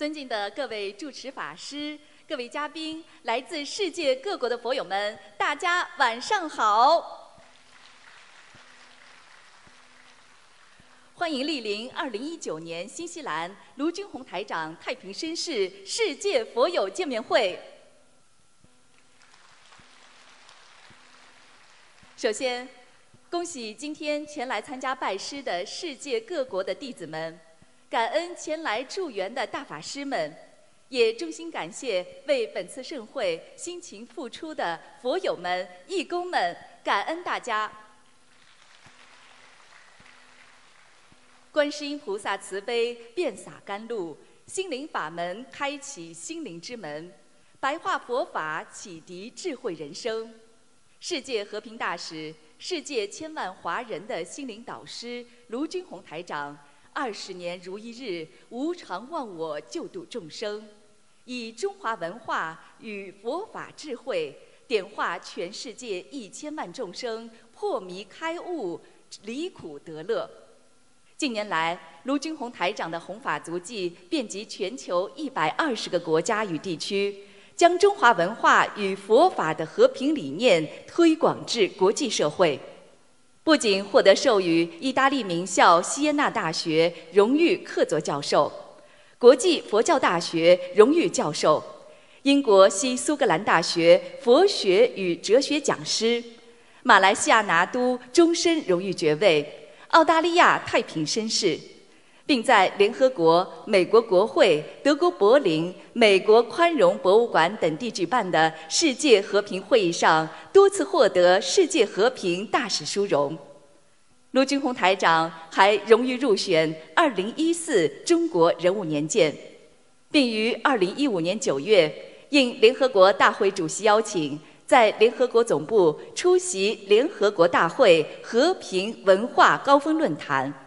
尊敬的各位主持法师、各位嘉宾、来自世界各国的佛友们，大家晚上好！欢迎莅临二零一九年新西兰卢军宏台长太平绅士世界佛友见面会。首先，恭喜今天前来参加拜师的世界各国的弟子们。感恩前来助缘的大法师们，也衷心感谢为本次盛会辛勤付出的佛友们、义工们，感恩大家。观世音菩萨慈悲，遍洒甘露，心灵法门开启心灵之门，白话佛法启迪智慧人生。世界和平大使，世界千万华人的心灵导师卢军宏台长。二十年如一日，无常忘我，救度众生，以中华文化与佛法智慧，点化全世界一千万众生，破迷开悟，离苦得乐。近年来，卢军宏台长的弘法足迹遍及全球一百二十个国家与地区，将中华文化与佛法的和平理念推广至国际社会。不仅获得授予意大利名校锡耶纳大学荣誉客座教授、国际佛教大学荣誉教授、英国西苏格兰大学佛学与哲学讲师、马来西亚拿督终身荣誉爵位、澳大利亚太平绅士，并在联合国、美国国会、德国柏林、美国宽容博物馆等地举办的世界和平会议上多次获得世界和平大使殊荣。卢军宏台长还荣誉入选2014中国人物年鉴，并于2015年9月应联合国大会主席邀请，在联合国总部出席联合国大会和平文化高峰论坛。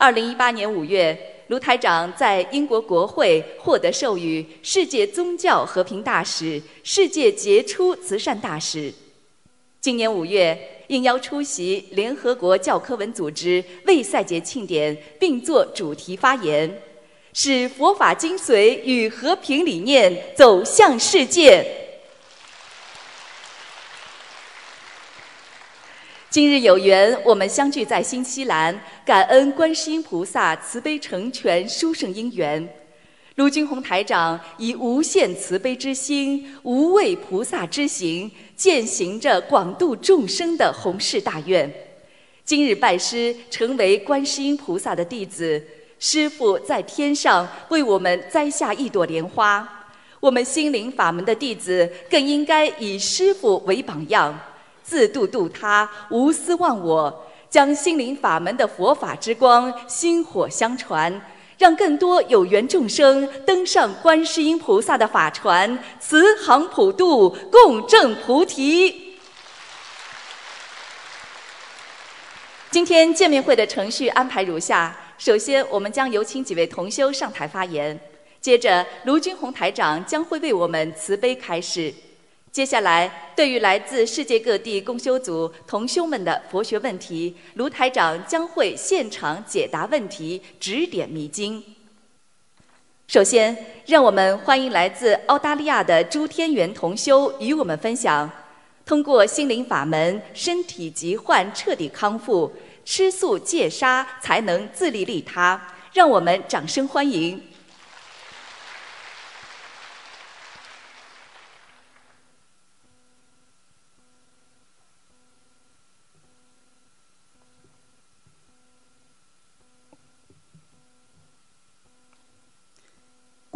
二零一八年五月，卢台长在英国国会获得授予世界宗教和平大使、世界杰出慈善大使。今年五月，应邀出席联合国教科文组织为赛节庆典，并作主题发言，使佛法精髓与和平理念走向世界。今日有缘，我们相聚在新西兰，感恩观世音菩萨慈悲成全殊胜因缘。卢军宏台长以无限慈悲之心、无畏菩萨之行，践行着广度众生的宏誓大愿。今日拜师，成为观世音菩萨的弟子，师父在天上为我们栽下一朵莲花。我们心灵法门的弟子，更应该以师父为榜样。自度度他，无私忘我，将心灵法门的佛法之光薪火相传，让更多有缘众生登上观世音菩萨的法船，慈航普渡，共证菩提。今天见面会的程序安排如下：首先，我们将有请几位同修上台发言；接着，卢军宏台长将会为我们慈悲开示。接下来，对于来自世界各地共修组同修们的佛学问题，卢台长将会现场解答问题，指点迷津。首先，让我们欢迎来自澳大利亚的朱天元同修与我们分享：通过心灵法门，身体疾患彻底康复，吃素戒杀才能自利利他。让我们掌声欢迎。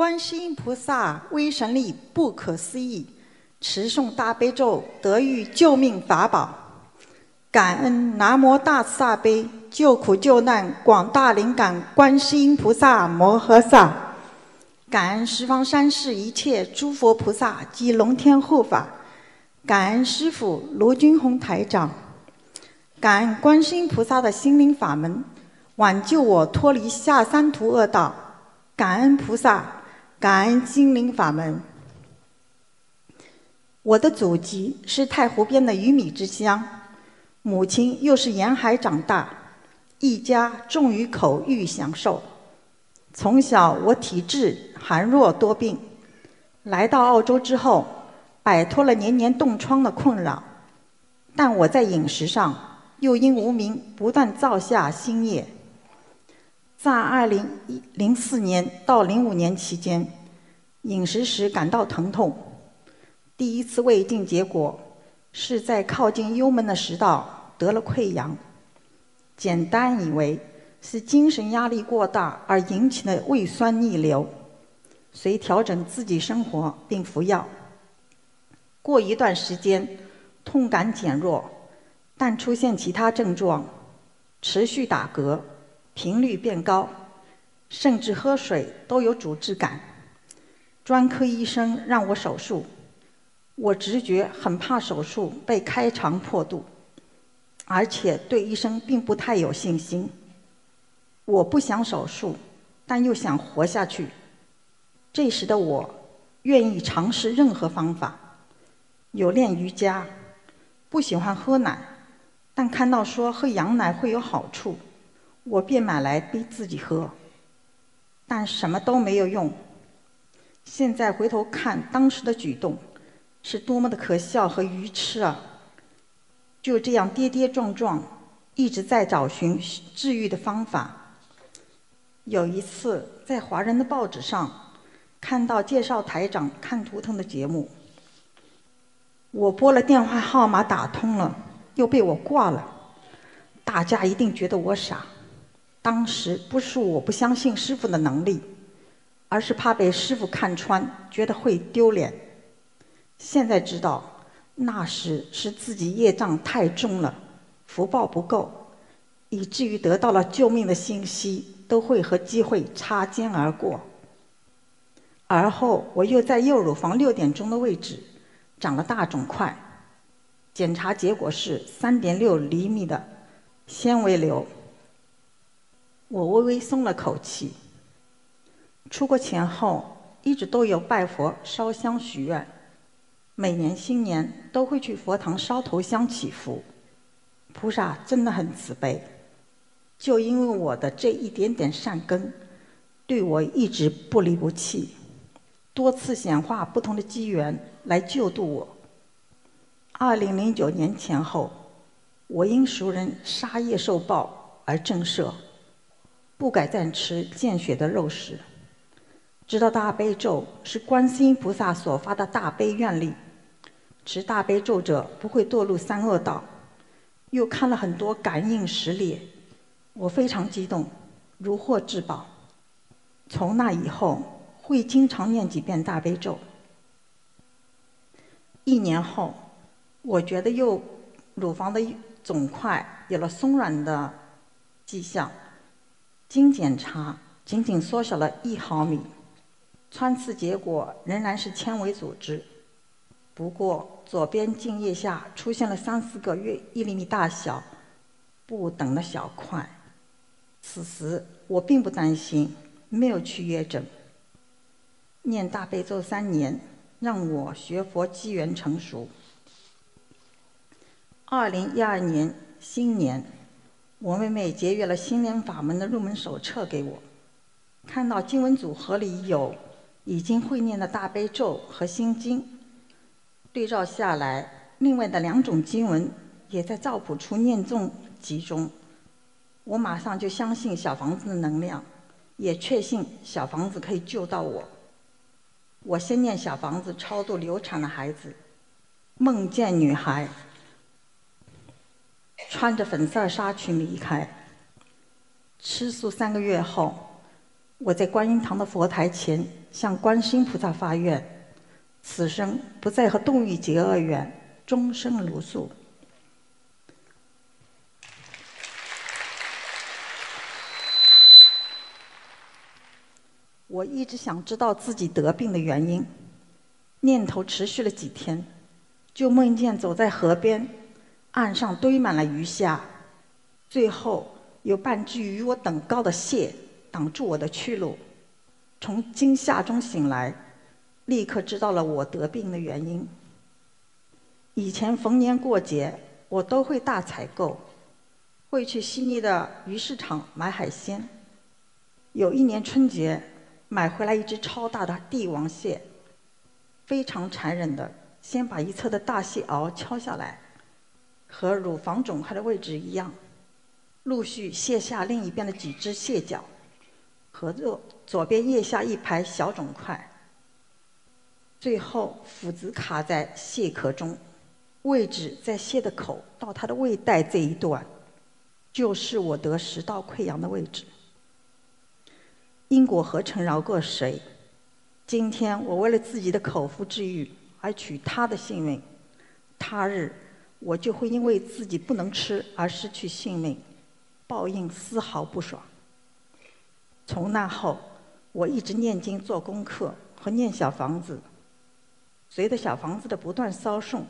观世音菩萨威神力不可思议，持诵大悲咒得遇救命法宝。感恩南无大慈大悲救苦救难广大灵感观世音菩萨摩诃萨。感恩十方三世一切诸佛菩萨及龙天护法。感恩师父卢军宏台长。感恩观世音菩萨的心灵法门，挽救我脱离下三途恶道。感恩菩萨。感恩心灵法门。我的祖籍是太湖边的鱼米之乡，母亲又是沿海长大，一家重于口欲享受。从小我体质寒弱多病。来到澳洲之后，摆脱了年年冻疮的困扰，但我在饮食上又因无名不断造下新业。在二零一零四年到零五年期间，饮食时感到疼痛，第一次胃镜结果是在靠近幽门的食道得了溃疡，简单以为是精神压力过大而引起的胃酸逆流。随调整自己生活并服药，过一段时间，痛感减弱，但出现其他症状，持续打嗝，频率变高，甚至喝水都有阻滞感。专科医生让我手术，我直觉很怕手术被开肠破肚，而且对医生并不太有信心。我不想手术，但又想活下去。这时的我，愿意尝试任何方法，有练瑜伽，不喜欢喝奶，但看到说喝羊奶会有好处，我便买来逼自己喝，但什么都没有用。现在回头看当时的举动，是多么的可笑和愚痴啊！就这样跌跌撞撞，一直在找寻治愈的方法。有一次在华人的报纸上。看到介绍台长看图腾的节目，我拨了电话号码打通了，又被我挂了。大家一定觉得我傻。当时不是我不相信师傅的能力，而是怕被师傅看穿，觉得会丢脸。现在知道，那时是自己业障太重了，福报不够，以至于得到了救命的信息，都会和机会擦肩而过。而后，我又在右乳房六点钟的位置长了大肿块，检查结果是三点六厘米的纤维瘤。我微微松了口气。出国前后一直都有拜佛、烧香许愿，每年新年都会去佛堂烧头香祈福。菩萨真的很慈悲，就因为我的这一点点善根，对我一直不离不弃。多次显化不同的机缘来救度我。二零零九年前后，我因熟人杀业受报而震慑，不敢再吃见血的肉食。知道大悲咒是观世音菩萨所发的大悲愿力，持大悲咒者不会堕入三恶道。又看了很多感应实例，我非常激动，如获至宝。从那以后。会经常念几遍大悲咒。一年后，我觉得右乳房的肿块有了松软的迹象，经检查仅仅缩小了一毫米，穿刺结果仍然是纤维组织，不过左边茎叶下出现了三四个约一厘米大小不等的小块。此时我并不担心，没有去约诊。念大悲咒三年，让我学佛机缘成熟。二零一二年新年，我妹妹节约了心莲法门的入门手册给我，看到经文组合里有已经会念的大悲咒和心经，对照下来，另外的两种经文也在造谱处念诵集中，我马上就相信小房子的能量，也确信小房子可以救到我。我先念小房子超度流产的孩子，梦见女孩穿着粉色纱裙离开。吃素三个月后，我在观音堂的佛台前向观世音菩萨发愿：此生不再和动物结恶缘，终生如素。我一直想知道自己得病的原因，念头持续了几天，就梦见走在河边，岸上堆满了鱼虾，最后有半只与我等高的蟹挡住我的去路。从惊吓中醒来，立刻知道了我得病的原因。以前逢年过节，我都会大采购，会去悉尼的鱼市场买海鲜。有一年春节。买回来一只超大的帝王蟹，非常残忍的，先把一侧的大蟹螯敲下来，和乳房肿块的位置一样，陆续卸下另一边的几只蟹脚，和左左边腋下一排小肿块，最后斧子卡在蟹壳中，位置在蟹的口到它的胃袋这一段，就是我得食道溃疡的位置。因果何曾饶过谁？今天我为了自己的口腹之欲而取他的性命，他日我就会因为自己不能吃而失去性命，报应丝毫不爽。从那后，我一直念经做功课和念小房子，随着小房子的不断烧送，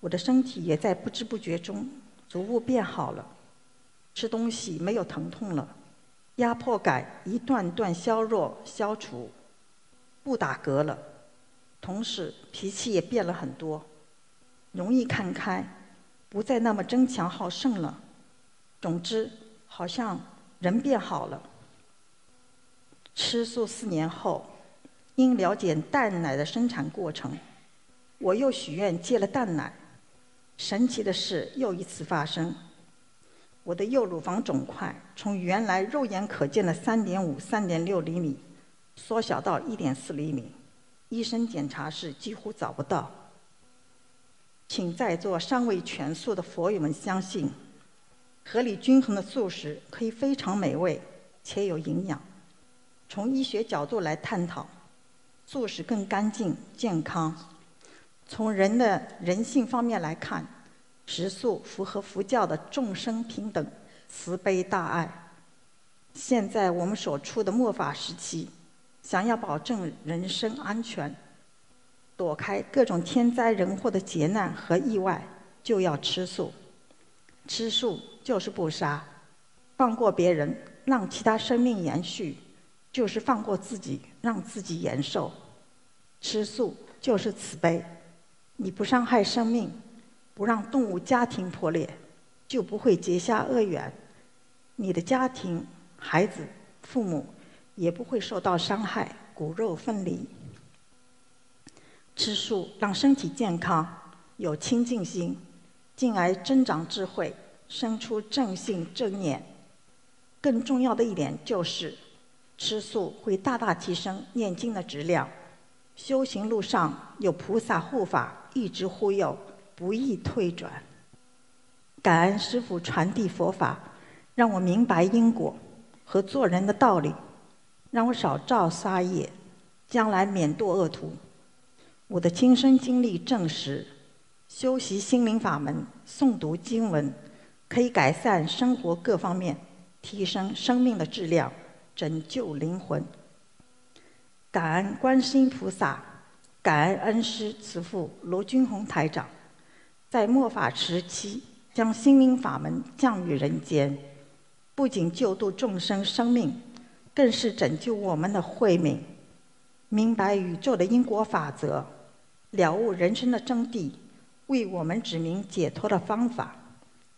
我的身体也在不知不觉中逐步变好了，吃东西没有疼痛了。压迫感一段段消弱、消除，不打嗝了，同时脾气也变了很多，容易看开，不再那么争强好胜了。总之，好像人变好了。吃素四年后，因了解蛋奶的生产过程，我又许愿戒了蛋奶。神奇的事又一次发生。我的右乳房肿块从原来肉眼可见的三点五、三点六厘米，缩小到一点四厘米，医生检查时几乎找不到。请在座尚未全素的佛友们相信，合理均衡的素食可以非常美味且有营养。从医学角度来探讨，素食更干净健康。从人的人性方面来看。食素符合佛教的众生平等、慈悲大爱。现在我们所处的末法时期，想要保证人身安全，躲开各种天灾人祸的劫难和意外，就要吃素。吃素就是不杀，放过别人，让其他生命延续，就是放过自己，让自己延寿。吃素就是慈悲，你不伤害生命。不让动物家庭破裂，就不会结下恶缘。你的家庭、孩子、父母也不会受到伤害，骨肉分离。吃素让身体健康，有清净心，进而增长智慧，生出正性正念。更重要的一点就是，吃素会大大提升念经的质量。修行路上有菩萨护法一直护佑。不易退转。感恩师父传递佛法，让我明白因果和做人的道理，让我少造杀业，将来免堕恶途。我的亲身经历证实，修习心灵法门、诵读经文，可以改善生活各方面，提升生命的质量，拯救灵魂。感恩观世音菩萨，感恩恩师慈父罗君宏台长。在末法时期，将心灵法门降于人间，不仅救度众生生命，更是拯救我们的慧命。明白宇宙的因果法则，了悟人生的真谛，为我们指明解脱的方法，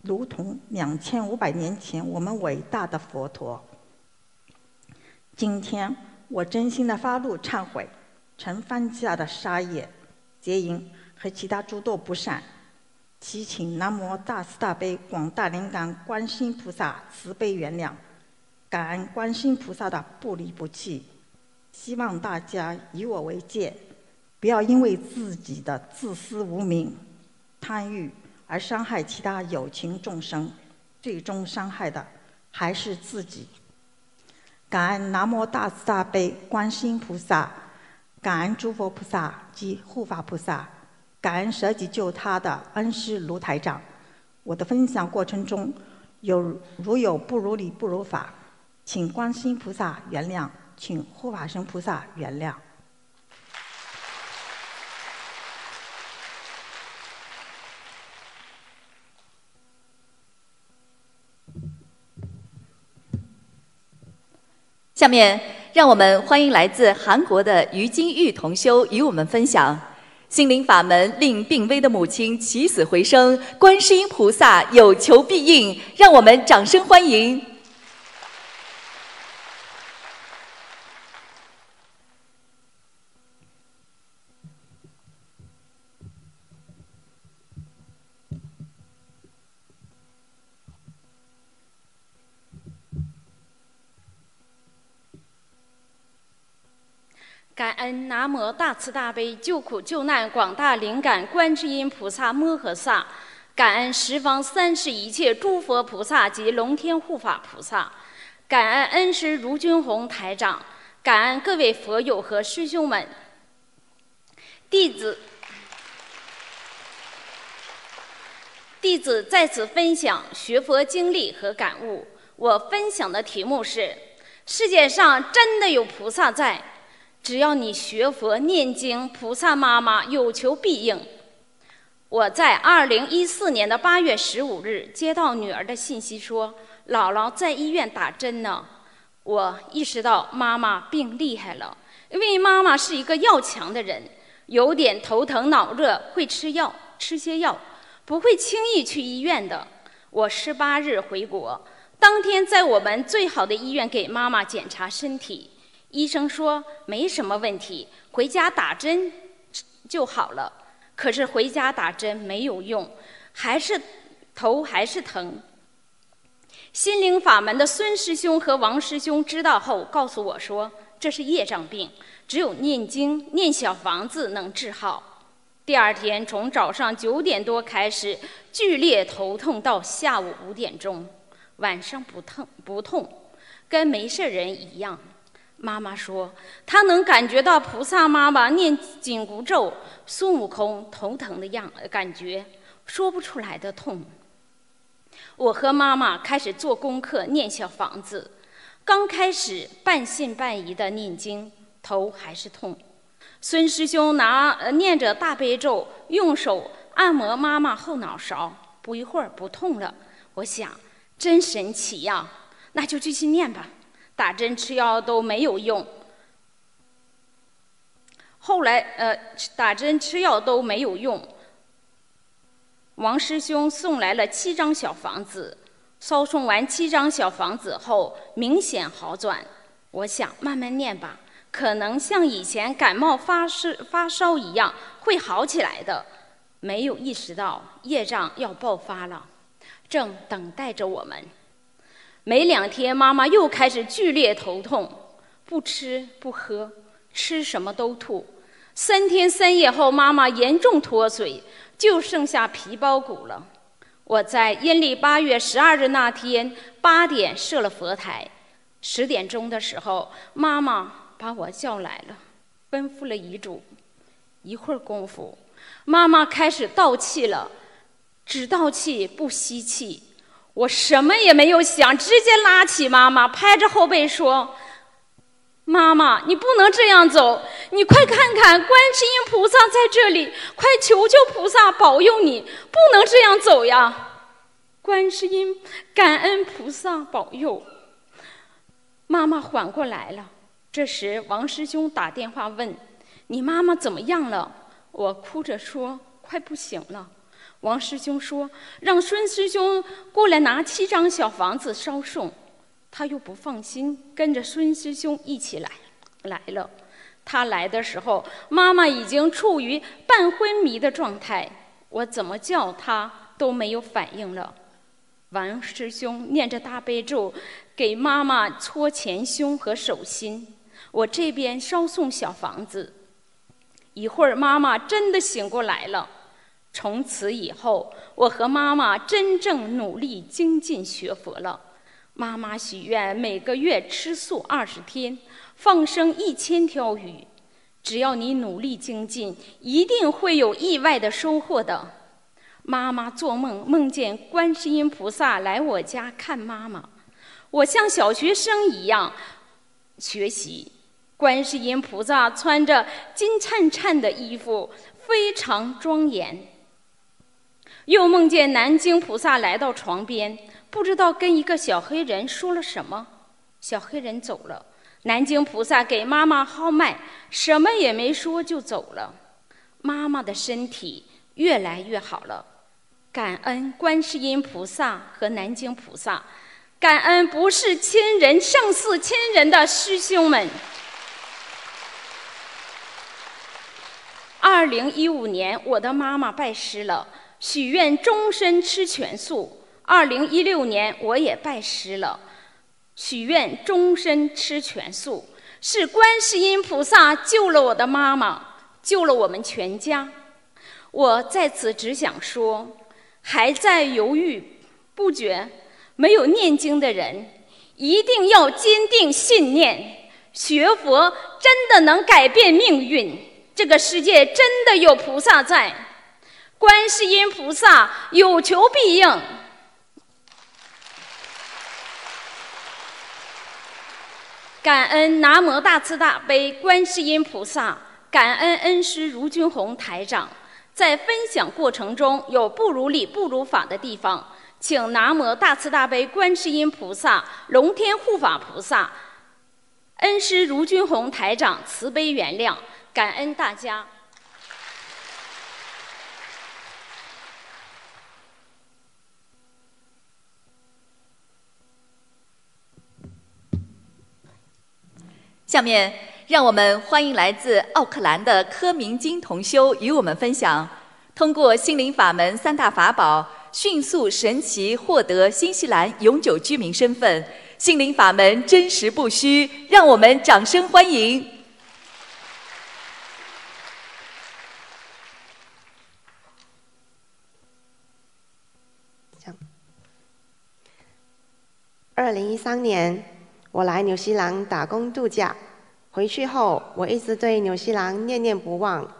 如同两千五百年前我们伟大的佛陀。今天，我真心的发怒忏悔，曾犯下的杀业、劫淫和其他诸多不善。祈请南无大慈大悲广大灵感观世音菩萨慈悲原谅，感恩观世音菩萨的不离不弃。希望大家以我为戒，不要因为自己的自私无名、贪欲而伤害其他有情众生，最终伤害的还是自己。感恩南无大慈大悲观世音菩萨，感恩诸佛菩萨及护法菩萨。感恩舍己救他的恩师卢台长，我的分享过程中有如有不如理不如法，请观世音菩萨原谅，请护法神菩萨原谅。下面让我们欢迎来自韩国的于金玉同修与我们分享。心灵法门令病危的母亲起死回生，观世音菩萨有求必应，让我们掌声欢迎。感恩南无大慈大悲救苦救难广大灵感观世音菩萨摩诃萨，感恩十方三世一切诸佛菩萨及龙天护法菩萨，感恩恩师卢军宏台长，感恩各位佛友和师兄们。弟子，弟子在此分享学佛经历和感悟。我分享的题目是：世界上真的有菩萨在，只要你学佛念经，菩萨妈妈有求必应。我在二零一四年的八月十五日接到女儿的信息，说姥姥在医院打针呢。我意识到妈妈病厉害了，因为妈妈是一个要强的人。有点头疼脑热会吃药，吃些药，不会轻易去医院的。我十八日回国，当天在我们最好的医院给妈妈检查身体，医生说没什么问题，回家打针就好了。可是回家打针没有用，还是头还是疼。心灵法门的孙师兄和王师兄知道后告诉我说，这是业障病。只有念经、念小房子能治好。第二天从早上九点多开始剧烈头痛，到下午五点钟，晚上不痛不痛，跟没事人一样。妈妈说，她能感觉到菩萨妈妈念紧箍咒、孙悟空头疼的样感觉，说不出来的痛。我和妈妈开始做功课，念小房子，刚开始半信半疑的念经。头还是痛，孙师兄拿念着大悲咒，用手按摩妈妈后脑勺，不一会儿不痛了。我想，真神奇呀！那就继续念吧。打针吃药都没有用，后来呃，打针吃药都没有用。王师兄送来了七张小房子，烧送完七张小房子后，明显好转。我想慢慢念吧。可能像以前感冒发烧发烧一样会好起来的，没有意识到业障要爆发了，正等待着我们。没两天，妈妈又开始剧烈头痛，不吃不喝，吃什么都吐。三天三夜后，妈妈严重脱水，就剩下皮包骨了。我在阴历八月十二日那天八点设了佛台，十点钟的时候，妈妈。把我叫来了，吩咐了遗嘱。一会儿功夫，妈妈开始倒气了，只倒气不吸气。我什么也没有想，直接拉起妈妈，拍着后背说：“妈妈，你不能这样走，你快看看，观世音菩萨在这里，快求求菩萨保佑你，不能这样走呀！”观世音，感恩菩萨保佑，妈妈缓过来了。这时，王师兄打电话问：“你妈妈怎么样了？”我哭着说：“快不行了。”王师兄说：“让孙师兄过来拿七张小房子烧送。”他又不放心，跟着孙师兄一起来来了。他来的时候，妈妈已经处于半昏迷的状态，我怎么叫他都没有反应了。王师兄念着大悲咒，给妈妈搓前胸和手心。我这边烧送小房子，一会儿妈妈真的醒过来了。从此以后，我和妈妈真正努力精进学佛了。妈妈许愿每个月吃素二十天，放生一千条鱼。只要你努力精进，一定会有意外的收获的。妈妈做梦梦见观世音菩萨来我家看妈妈，我像小学生一样学习。观世音菩萨穿着金灿灿的衣服，非常庄严。又梦见南京菩萨来到床边，不知道跟一个小黑人说了什么，小黑人走了。南京菩萨给妈妈号脉，什么也没说就走了。妈妈的身体越来越好了，感恩观世音菩萨和南京菩萨，感恩不是亲人胜似亲人的师兄们。二零一五年，我的妈妈拜师了，许愿终身吃全素。二零一六年，我也拜师了，许愿终身吃全素。是观世音菩萨救了我的妈妈，救了我们全家。我在此只想说，还在犹豫不决、没有念经的人，一定要坚定信念，学佛真的能改变命运。这个世界真的有菩萨在，观世音菩萨有求必应。感恩南无大慈大悲观世音菩萨，感恩恩师卢军宏台长。在分享过程中有不如理、不如法的地方，请南无大慈大悲观世音菩萨、龙天护法菩萨、恩师卢军宏台长慈悲原谅。感恩大家。下面，让我们欢迎来自奥克兰的柯明金同修与我们分享：通过心灵法门三大法宝，迅速神奇获得新西兰永久居民身份。心灵法门真实不虚，让我们掌声欢迎。二零一三年。我来纽西兰打工度假，回去后我一直对纽西兰念念不忘，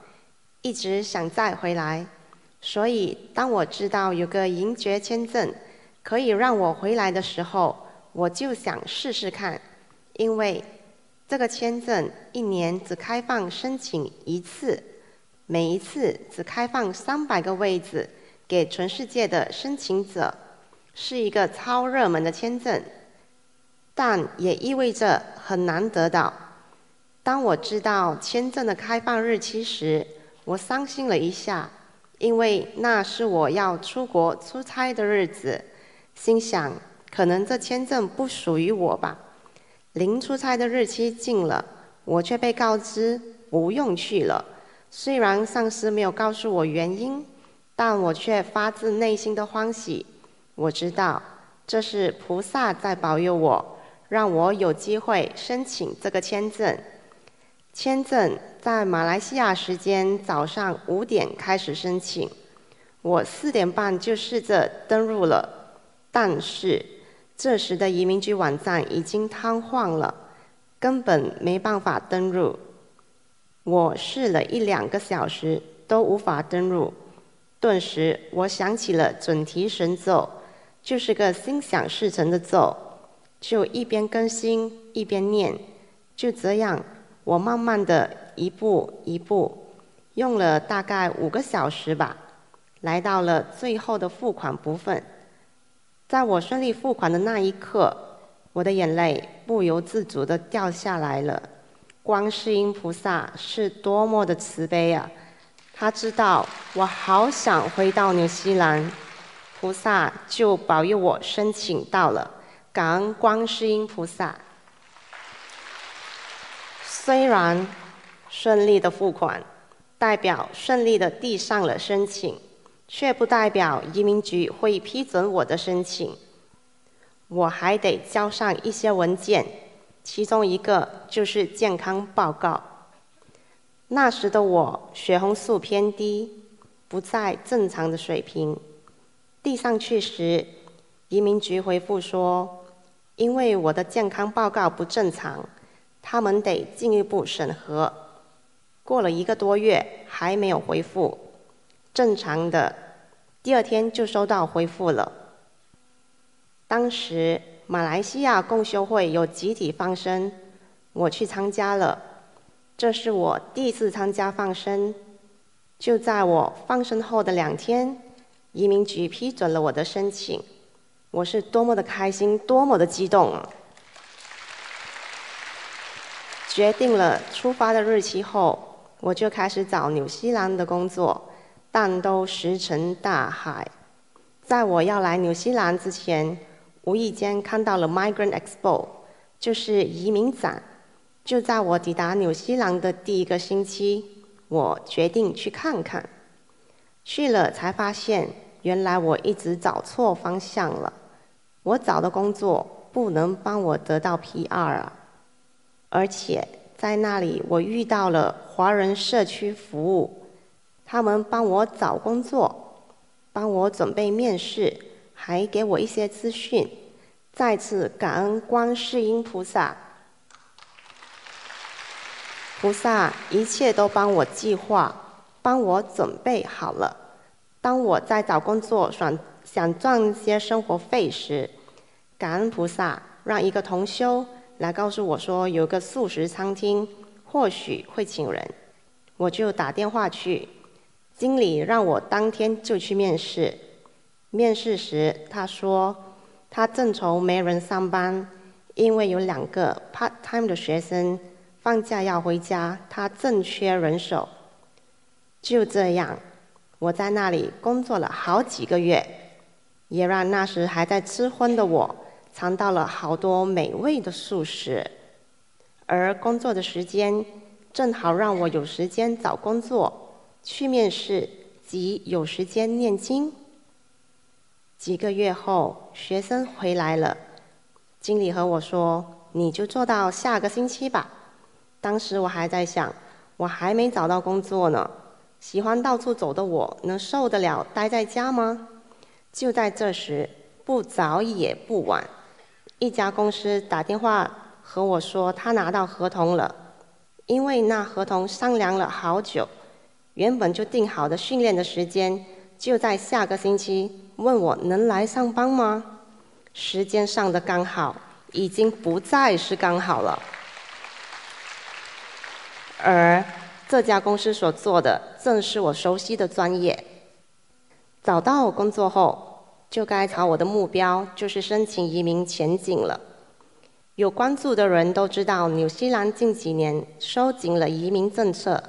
一直想再回来。所以当我知道有个银爵签证可以让我回来的时候，我就想试试看。因为这个签证一年只开放申请一次，每一次只开放三百个位置给全世界的申请者，是一个超热门的签证。但也意味着很难得到。当我知道签证的开放日期时，我伤心了一下，因为那是我要出国出差的日子。心想，可能这签证不属于我吧。临出差的日期近了，我却被告知不用去了。虽然上司没有告诉我原因，但我却发自内心的欢喜。我知道，这是菩萨在保佑我。让我有机会申请这个签证。签证在马来西亚时间早上五点开始申请，我四点半就试着登录了，但是这时的移民局网站已经瘫痪了，根本没办法登录。我试了一两个小时都无法登录，顿时我想起了准提神咒，就是个心想事成的咒。就一边更新一边念，就这样，我慢慢的一步一步，用了大概五个小时吧，来到了最后的付款部分。在我顺利付款的那一刻，我的眼泪不由自主的掉下来了。观世音菩萨是多么的慈悲啊！他知道我好想回到纽西兰，菩萨就保佑我申请到了。感恩观世音菩萨。虽然顺利的付款，代表顺利的递上了申请，却不代表移民局会批准我的申请。我还得交上一些文件，其中一个就是健康报告。那时的我血红素偏低，不在正常的水平。递上去时，移民局回复说。因为我的健康报告不正常，他们得进一步审核。过了一个多月还没有回复，正常的，第二天就收到回复了。当时马来西亚共修会有集体放生，我去参加了，这是我第一次参加放生。就在我放生后的两天，移民局批准了我的申请。我是多么的开心，多么的激动！决定了出发的日期后，我就开始找纽西兰的工作，但都石沉大海。在我要来纽西兰之前，无意间看到了 Migrant Expo，就是移民展。就在我抵达纽西兰的第一个星期，我决定去看看。去了才发现，原来我一直找错方向了。我找的工作不能帮我得到 PR 啊！而且在那里我遇到了华人社区服务，他们帮我找工作，帮我准备面试，还给我一些资讯。再次感恩观世音菩萨，菩萨一切都帮我计划，帮我准备好了。当我在找工作选想赚些生活费时，感恩菩萨让一个同修来告诉我说有个素食餐厅，或许会请人，我就打电话去，经理让我当天就去面试。面试时他说。他正愁没人上班，因为有两个 part time 的学生放假要回家，他正缺人手。就这样，我在那里工作了好几个月，也让那时还在吃荤的我尝到了好多美味的素食。而工作的时间正好让我有时间找工作、去面试及有时间念经。几个月后，学生回来了，经理和我说：“你就做到下个星期吧。”当时我还在想，我还没找到工作呢，喜欢到处走的我能受得了待在家吗？就在这时，不早也不晚，一家公司打电话和我说，他拿到合同了，因为那合同商量了好久，原本就定好的训练的时间就在下个星期。问我能来上班吗？时间上的刚好已经不再是刚好了，而这家公司所做的正是我熟悉的专业。找到工作后，就该朝我的目标，就是申请移民前景了。有关注的人都知道，纽西兰近几年收紧了移民政策。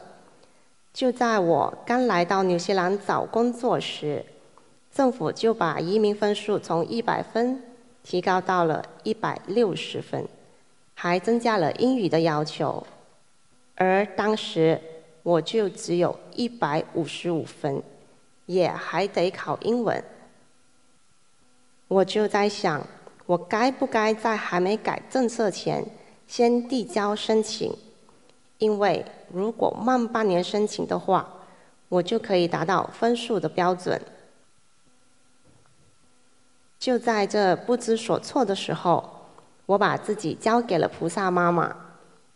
就在我刚来到纽西兰找工作时，政府就把移民分数从一百分提高到了一百六十分，还增加了英语的要求，而当时我就只有一百五十五分，也还得考英文。我就在想，我该不该在还没改政策前先递交申请？因为如果慢半年申请的话，我就可以达到分数的标准。就在这不知所措的时候，我把自己交给了菩萨妈妈。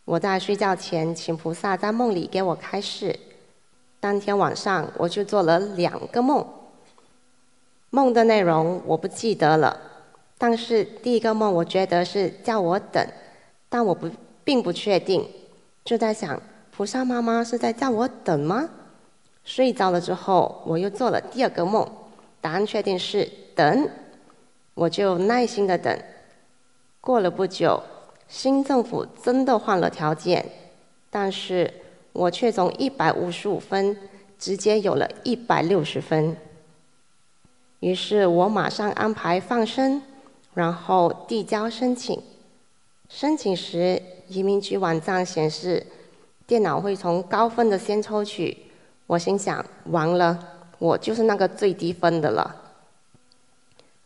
我在睡觉前请菩萨在梦里给我开示。当天晚上我就做了两个梦，梦的内容我不记得了，但是第一个梦我觉得是叫我等，但我不并不确定，就在想菩萨妈妈是在叫我等吗？睡着了之后，我又做了第二个梦，答案确定是等。我就耐心的等，过了不久，新政府真的换了条件，但是我却从一百五十五分直接有了一百六十分。于是我马上安排放生，然后递交申请。申请时，移民局网站显示电脑会从高分的先抽取，我心想完了，我就是那个最低分的了。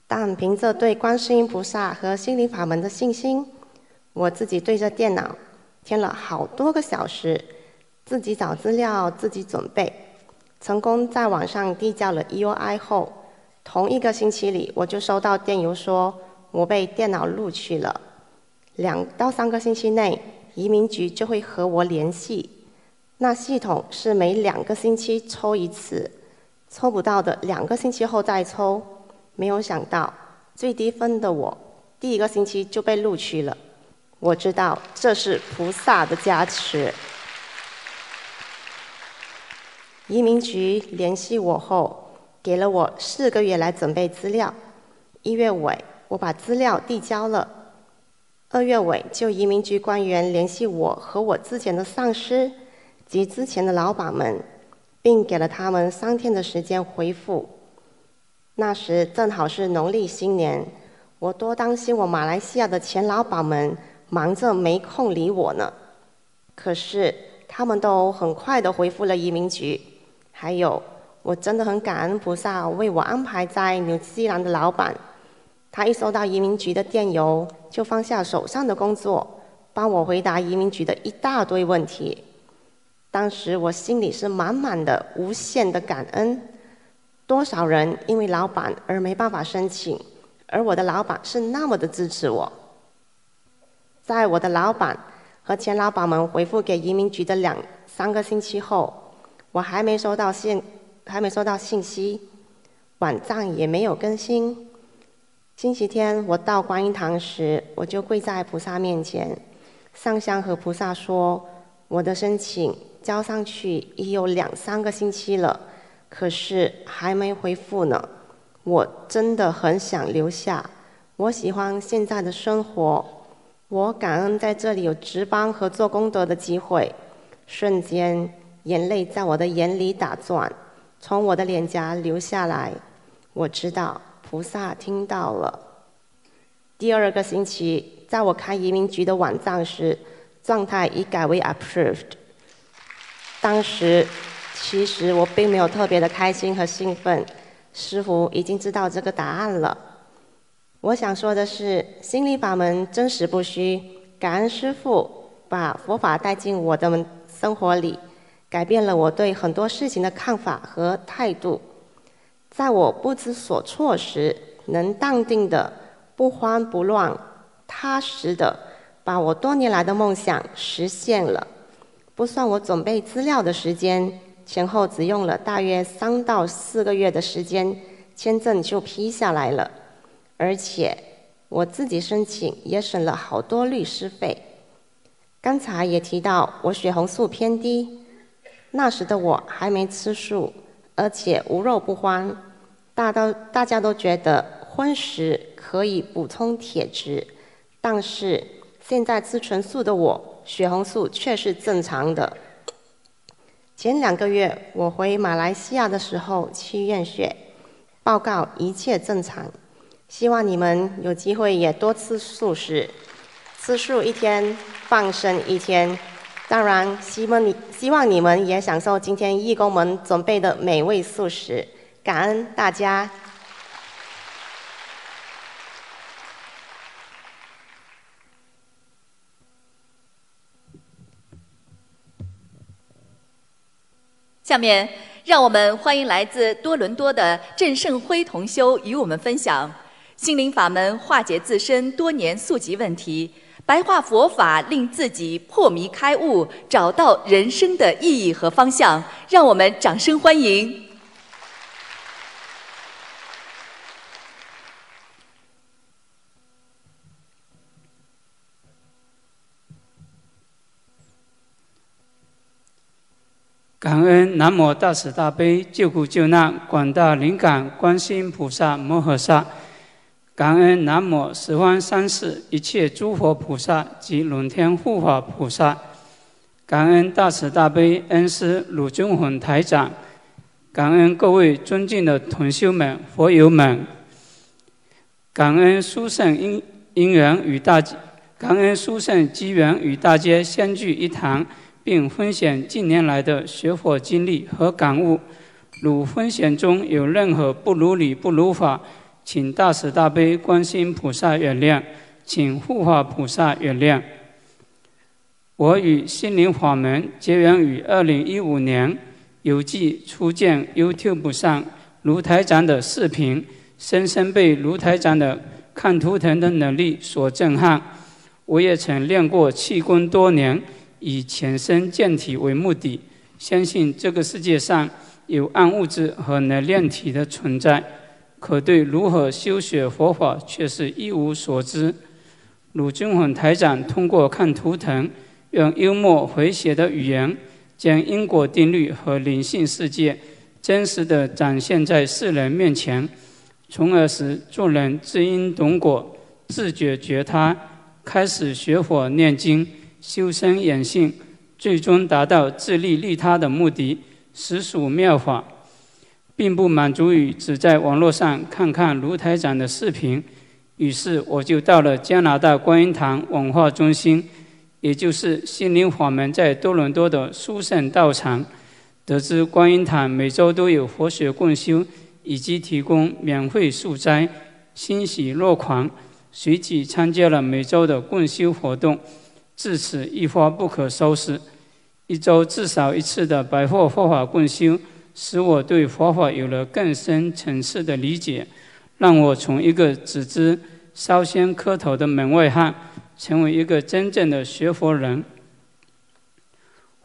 但凭着对观世音菩萨和心灵法门的信心，我自己对着电脑填了好多个小时，自己找资料，自己准备，成功在网上递交了 EUI 后，同一个星期里我就收到电邮说我被电脑录取了。两到三个星期内，移民局就会和我联系。那系统是每两个星期抽一次，抽不到的两个星期后再抽。没有想到，最低分的我，第一个星期就被录取了。我知道这是菩萨的加持。移民局联系我后，给了我四个月来准备资料。一月尾，我把资料递交了。二月尾，就移民局官员联系我和我之前的上司及之前的老板们，并给了他们三天的时间回复。那时正好是农历新年，我多担心我马来西亚的前老板们忙着没空理我呢。可是他们都很快的回复了移民局。还有，我真的很感恩菩萨为我安排在纽西兰的老板。他一收到移民局的电邮，就放下手上的工作，帮我回答移民局的一大堆问题。当时我心里是满满的、无限的感恩。多少人因为老板而没办法申请，而我的老板是那么的支持我。在我的老板和前老板们回复给移民局的两三个星期后，我还没收到信，还没收到信息，网站也没有更新。星期天我到观音堂时，我就跪在菩萨面前，上香和菩萨说：“我的申请交上去已有两三个星期了。”可是还没回复呢，我真的很想留下。我喜欢现在的生活，我感恩在这里有值班和做功德的机会。瞬间，眼泪在我的眼里打转，从我的脸颊流下来。我知道菩萨听到了。第二个星期，在我开移民局的网站时，状态已改为 approved。当时。其实我并没有特别的开心和兴奋，师傅已经知道这个答案了。我想说的是，心理法门真实不虚，感恩师傅把佛法带进我的生活里，改变了我对很多事情的看法和态度。在我不知所措时，能淡定的、不慌不乱、踏实的把我多年来的梦想实现了，不算我准备资料的时间。前后只用了大约三到四个月的时间，签证就批下来了，而且我自己申请也省了好多律师费。刚才也提到我血红素偏低，那时的我还没吃素，而且无肉不欢，大都大家都觉得荤食可以补充铁质，但是现在吃纯素的我，血红素却是正常的。前两个月我回马来西亚的时候去验血，报告一切正常。希望你们有机会也多吃素食，吃素一天，放生一天。当然，希望你希望你们也享受今天义工们准备的美味素食。感恩大家。下面，让我们欢迎来自多伦多的郑胜辉同修与我们分享心灵法门化解自身多年宿疾问题，白话佛法令自己破迷开悟，找到人生的意义和方向。让我们掌声欢迎。感恩南无大慈大悲救苦救难广大灵感观世音菩萨摩诃萨，感恩南无十方三世一切诸佛菩萨及龙天护法菩萨，感恩大慈大悲恩师鲁俊宏台长，感恩各位尊敬的同修们、佛友们，感恩殊胜因因缘与大，感恩殊胜机缘与大家相聚一堂。并分享近年来的学佛经历和感悟。如分享中有任何不如理、不如法，请大慈大悲观世音菩萨原谅，请护法菩萨原谅。我与心灵法门结缘于二零一五年，有记初见 YouTube 上卢台长的视频，深深被卢台长的看图腾的能力所震撼。我也曾练过气功多年。以全身健体为目的，相信这个世界上有暗物质和能量体的存在，可对如何修学佛法却是一无所知。鲁俊宏台长通过看图腾，用幽默诙谐的语言，将因果定律和灵性世界真实的展现在世人面前，从而使众人知因懂果，自觉觉他，开始学佛念经。修身养性，最终达到自利利他的目的，实属妙法，并不满足于只在网络上看看卢台长的视频。于是我就到了加拿大观音堂文化中心，也就是心灵法门在多伦多的殊胜道场，得知观音堂每周都有佛学共修，以及提供免费素斋，欣喜若狂，随即参加了每周的共修活动。至此一发不可收拾。一周至少一次的百货佛法共修，使我对佛法有了更深层次的理解，让我从一个只知烧香磕头的门外汉，成为一个真正的学佛人。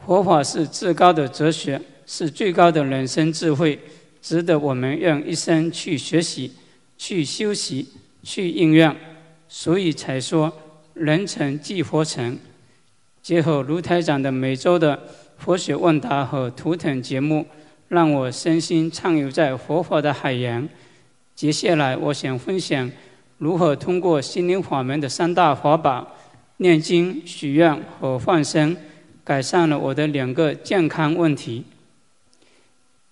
佛法是至高的哲学，是最高的人生智慧，值得我们用一生去学习、去修习、去应用。所以才说人成即佛成。结合卢台长的每周的佛学问答和图腾节目，让我身心畅游在佛法的海洋。接下来，我想分享如何通过心灵法门的三大法宝——念经、许愿和放生，改善了我的两个健康问题。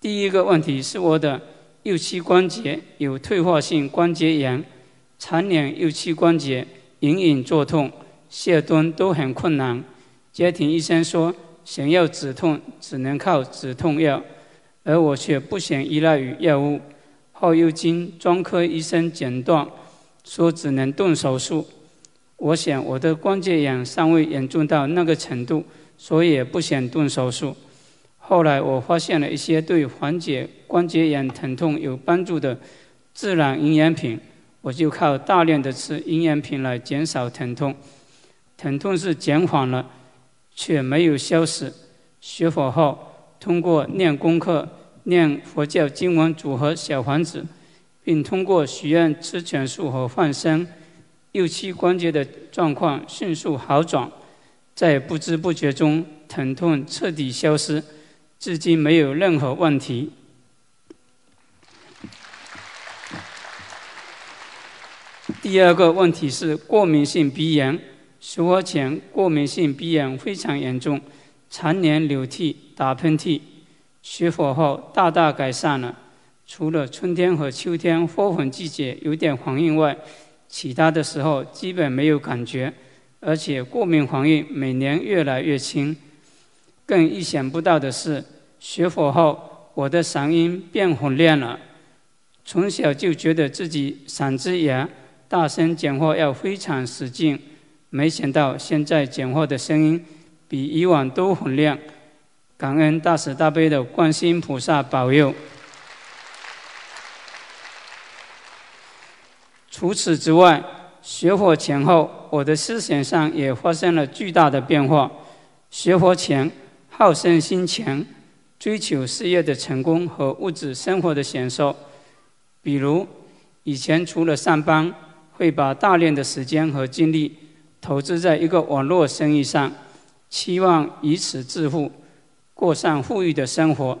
第一个问题是我的右膝关节有退化性关节炎，常年右膝关节隐隐作痛，下蹲都很困难。家庭医生说，想要止痛只能靠止痛药，而我却不想依赖于药物。后又经专科医生诊断，说只能动手术。我想我的关节炎尚未严重到那个程度，所以也不想动手术。后来我发现了一些对缓解关节炎疼痛有帮助的自然营养品，我就靠大量的吃营养品来减少疼痛。疼痛是减缓了。却没有消失。学佛后，通过念功课、念佛教经文组合小房子，并通过许愿吃全素和放生，右膝关节的状况迅速好转，在不知不觉中疼痛彻底消失，至今没有任何问题。第二个问题是过敏性鼻炎。术后前过敏性鼻炎非常严重，常年流涕、打喷嚏。学火后大大改善了，除了春天和秋天花粉季节有点反应外，其他的时候基本没有感觉，而且过敏反应每年越来越轻。更意想不到的是，学火后我的嗓音变洪亮了。从小就觉得自己嗓子哑，大声讲话要非常使劲。没想到现在讲话的声音比以往都很亮，感恩大慈大悲的观世音菩萨保佑。除此之外，学佛前后，我的思想上也发生了巨大的变化。学佛前，好胜心强，追求事业的成功和物质生活的享受，比如以前除了上班，会把大量的时间和精力。投资在一个网络生意上，期望以此致富，过上富裕的生活。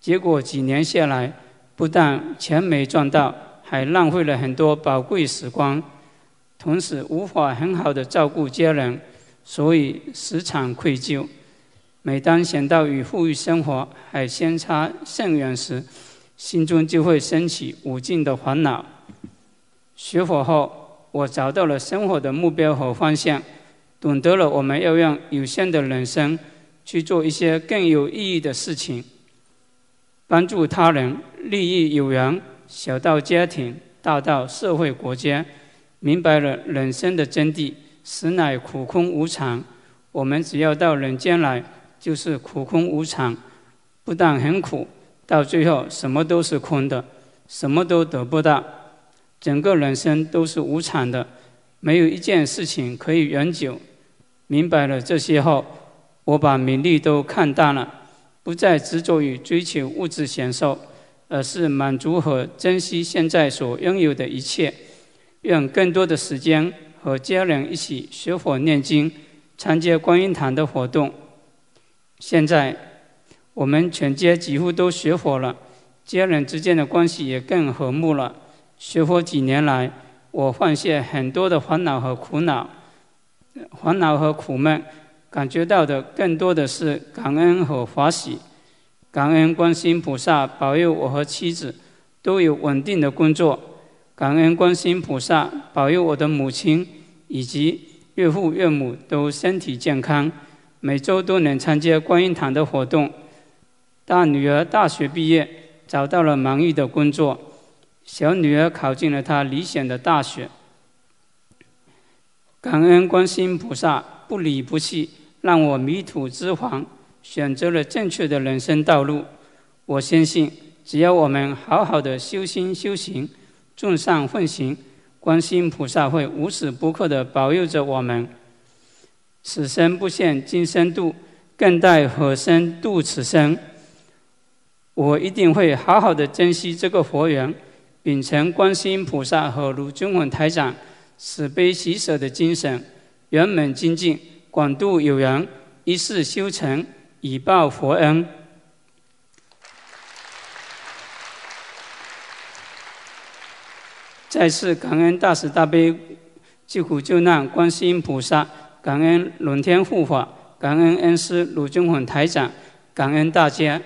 结果几年下来，不但钱没赚到，还浪费了很多宝贵时光，同时无法很好的照顾家人，所以时常愧疚。每当想到与富裕生活还相差甚远时，心中就会升起无尽的烦恼。学佛后。我找到了生活的目标和方向，懂得了我们要用有限的人生去做一些更有意义的事情，帮助他人，利益有缘，小到家庭，大到社会国家，明白了人生的真谛，实乃苦空无常。我们只要到人间来，就是苦空无常，不但很苦，到最后什么都是空的，什么都得不到。整个人生都是无常的，没有一件事情可以永久。明白了这些后，我把名利都看淡了，不再执着于追求物质享受，而是满足和珍惜现在所拥有的一切，用更多的时间和家人一起学佛念经，参加观音堂的活动。现在，我们全家几乎都学佛了，家人之间的关系也更和睦了。学佛几年来，我放下很多的烦恼和苦恼，烦恼和苦闷，感觉到的更多的是感恩和欢喜。感恩观世音菩萨保佑我和妻子都有稳定的工作，感恩观世音菩萨保佑我的母亲以及岳父岳母都身体健康，每周都能参加观音堂的活动。大女儿大学毕业，找到了满意的工作。小女儿考进了她理想的大学。感恩观世音菩萨不离不弃，让我迷途知返，选择了正确的人生道路。我相信，只要我们好好的修心修行，众善奉行，观世音菩萨会无时不刻的保佑着我们。此生不现，今生度，更待何生度此生？我一定会好好的珍惜这个佛缘，秉承观世音菩萨和卢军宏台长慈悲喜舍的精神，圆满精进，广度有缘，一世修成，以报佛恩。再次感恩大慈大悲救苦救难观世音菩萨，感恩龙天护法，感恩恩师卢军宏台长，感恩大家。